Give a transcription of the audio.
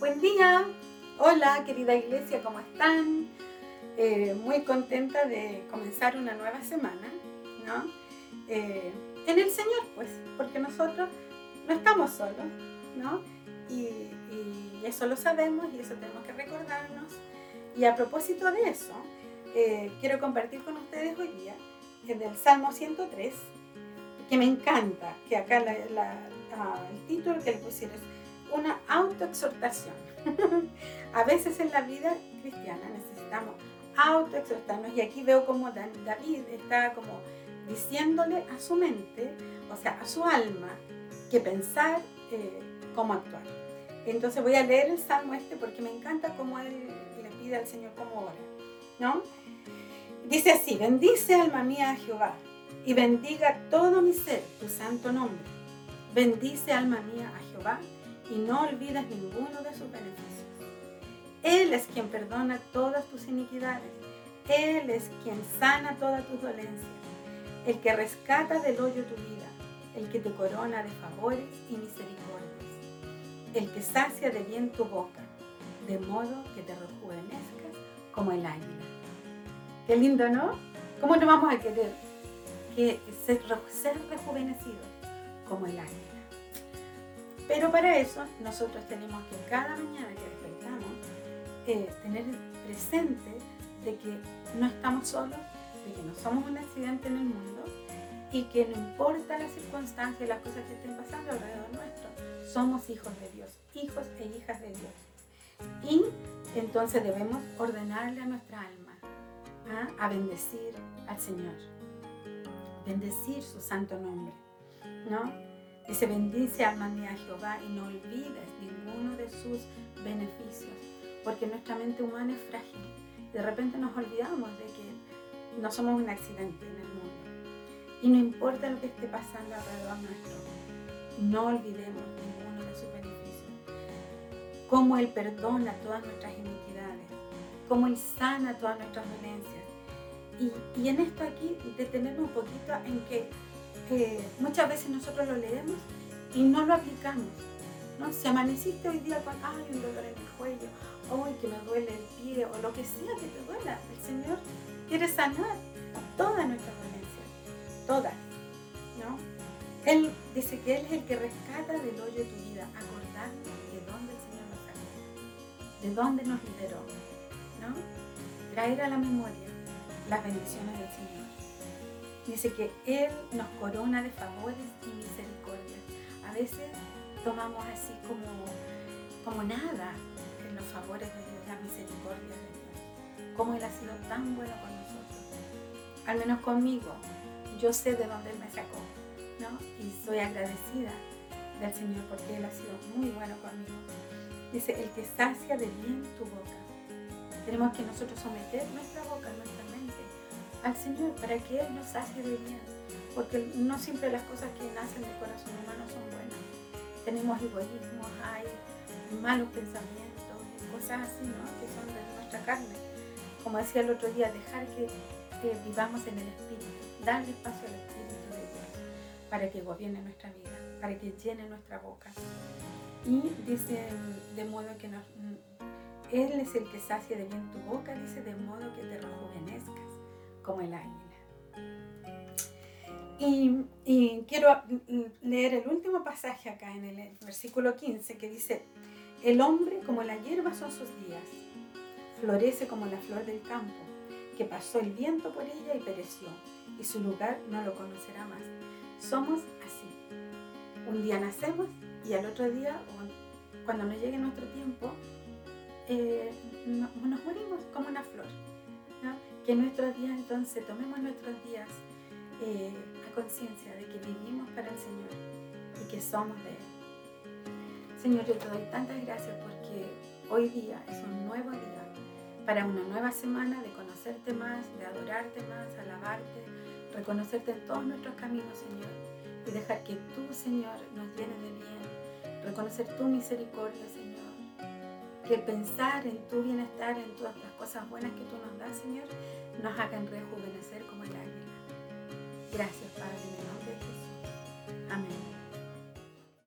Buen día, hola querida iglesia, ¿cómo están? Eh, muy contenta de comenzar una nueva semana, ¿no? Eh, en el Señor, pues, porque nosotros no estamos solos, ¿no? Y, eso lo sabemos y eso tenemos que recordarnos. Y a propósito de eso, eh, quiero compartir con ustedes hoy día del Salmo 103, que me encanta, que acá ah, el título que le pusieron es una autoexhortación. a veces en la vida cristiana necesitamos autoexhortarnos y aquí veo como David está como diciéndole a su mente, o sea, a su alma, que pensar eh, cómo actuar. Entonces voy a leer el salmo este porque me encanta cómo él le pide al Señor cómo ora, ¿no? Dice así, bendice alma mía a Jehová y bendiga todo mi ser tu santo nombre. Bendice alma mía a Jehová y no olvides ninguno de sus beneficios. Él es quien perdona todas tus iniquidades. Él es quien sana todas tus dolencias. El que rescata del hoyo tu vida. El que te corona de favores y misericordias. El que sacia de bien tu boca, de modo que te rejuvenezcas como el águila. Qué lindo, ¿no? ¿Cómo no vamos a querer que ser, ser como el águila? Pero para eso nosotros tenemos que cada mañana que despertamos eh, tener presente de que no estamos solos, de que no somos un accidente en el mundo y que no importa las circunstancias las cosas que estén pasando alrededor nuestro, somos hijos de Dios, hijos e hijas de Dios. Y entonces debemos ordenarle a nuestra alma ¿ah? a bendecir al Señor, bendecir su santo nombre, ¿no? Se bendice alma mía Jehová y no olvides ninguno de sus beneficios, porque nuestra mente humana es frágil. De repente nos olvidamos de que no somos un accidente en el mundo. Y no importa lo que esté pasando alrededor nuestro, no olvidemos ninguno de sus beneficios. Cómo Él perdona todas nuestras iniquidades, cómo Él sana todas nuestras dolencias. Y, y en esto aquí detenerme un poquito en que muchas veces nosotros lo leemos y no lo aplicamos. ¿no? Si amaneciste hoy día con, ay, un dolor en el cuello, ay, que me duele el pie, o lo que sea que te duela, el Señor quiere sanar todas nuestras dolencias, todas. ¿no? Él dice que Él es el que rescata del hoyo de tu vida, acordando de dónde el Señor nos sacó, de dónde nos liberó. ¿no? Traer a la memoria las bendiciones del Señor. Dice que Él nos corona de favores y misericordias. A veces tomamos así como, como nada los favores de Dios, las misericordias de Dios. Como Él ha sido tan bueno con nosotros. Al menos conmigo. Yo sé de dónde Él me sacó. ¿no? Y soy agradecida del Señor porque Él ha sido muy bueno conmigo. Dice, el que sacia de bien tu boca. Tenemos que nosotros someter nuestra boca, nuestra al Señor para que Él nos hace de bien. Porque no siempre las cosas que nacen del corazón humano son buenas. Tenemos egoísmos, hay malos pensamientos, cosas así, ¿no? Que son de nuestra carne. Como decía el otro día, dejar que, vivamos en el Espíritu, darle espacio al Espíritu de Dios para que gobierne nuestra vida, para que llene nuestra boca. Y dice, de modo que nos, Él es el que sacia de bien tu boca, dice, de modo que te rejuvenezcas como el águila. Y, quiero leer el último pasaje acá en el versículo 15 que dice, el hombre como la hierba son sus días, florece como la flor del campo, que pasó el viento por ella y pereció, y su lugar no lo conocerá más. Somos así. Un día nacemos y al otro día, cuando nos llegue nuestro tiempo, eh, nos morimos como una flor que nuestros días entonces tomemos nuestros días eh, a conciencia de que vivimos para el Señor y que somos de Él. Señor, yo te doy tantas gracias porque hoy día es un nuevo día para una nueva semana de conocerte más, de adorarte más, alabarte, reconocerte en todos nuestros caminos, Señor, y dejar que tú, Señor, nos llene de bien, reconocer tu misericordia, Señor que pensar en tu bienestar, en todas las cosas buenas que tú nos das, Señor, nos hagan rejuvenecer como el águila. Gracias, Padre, en el nombre de Jesús. Amén.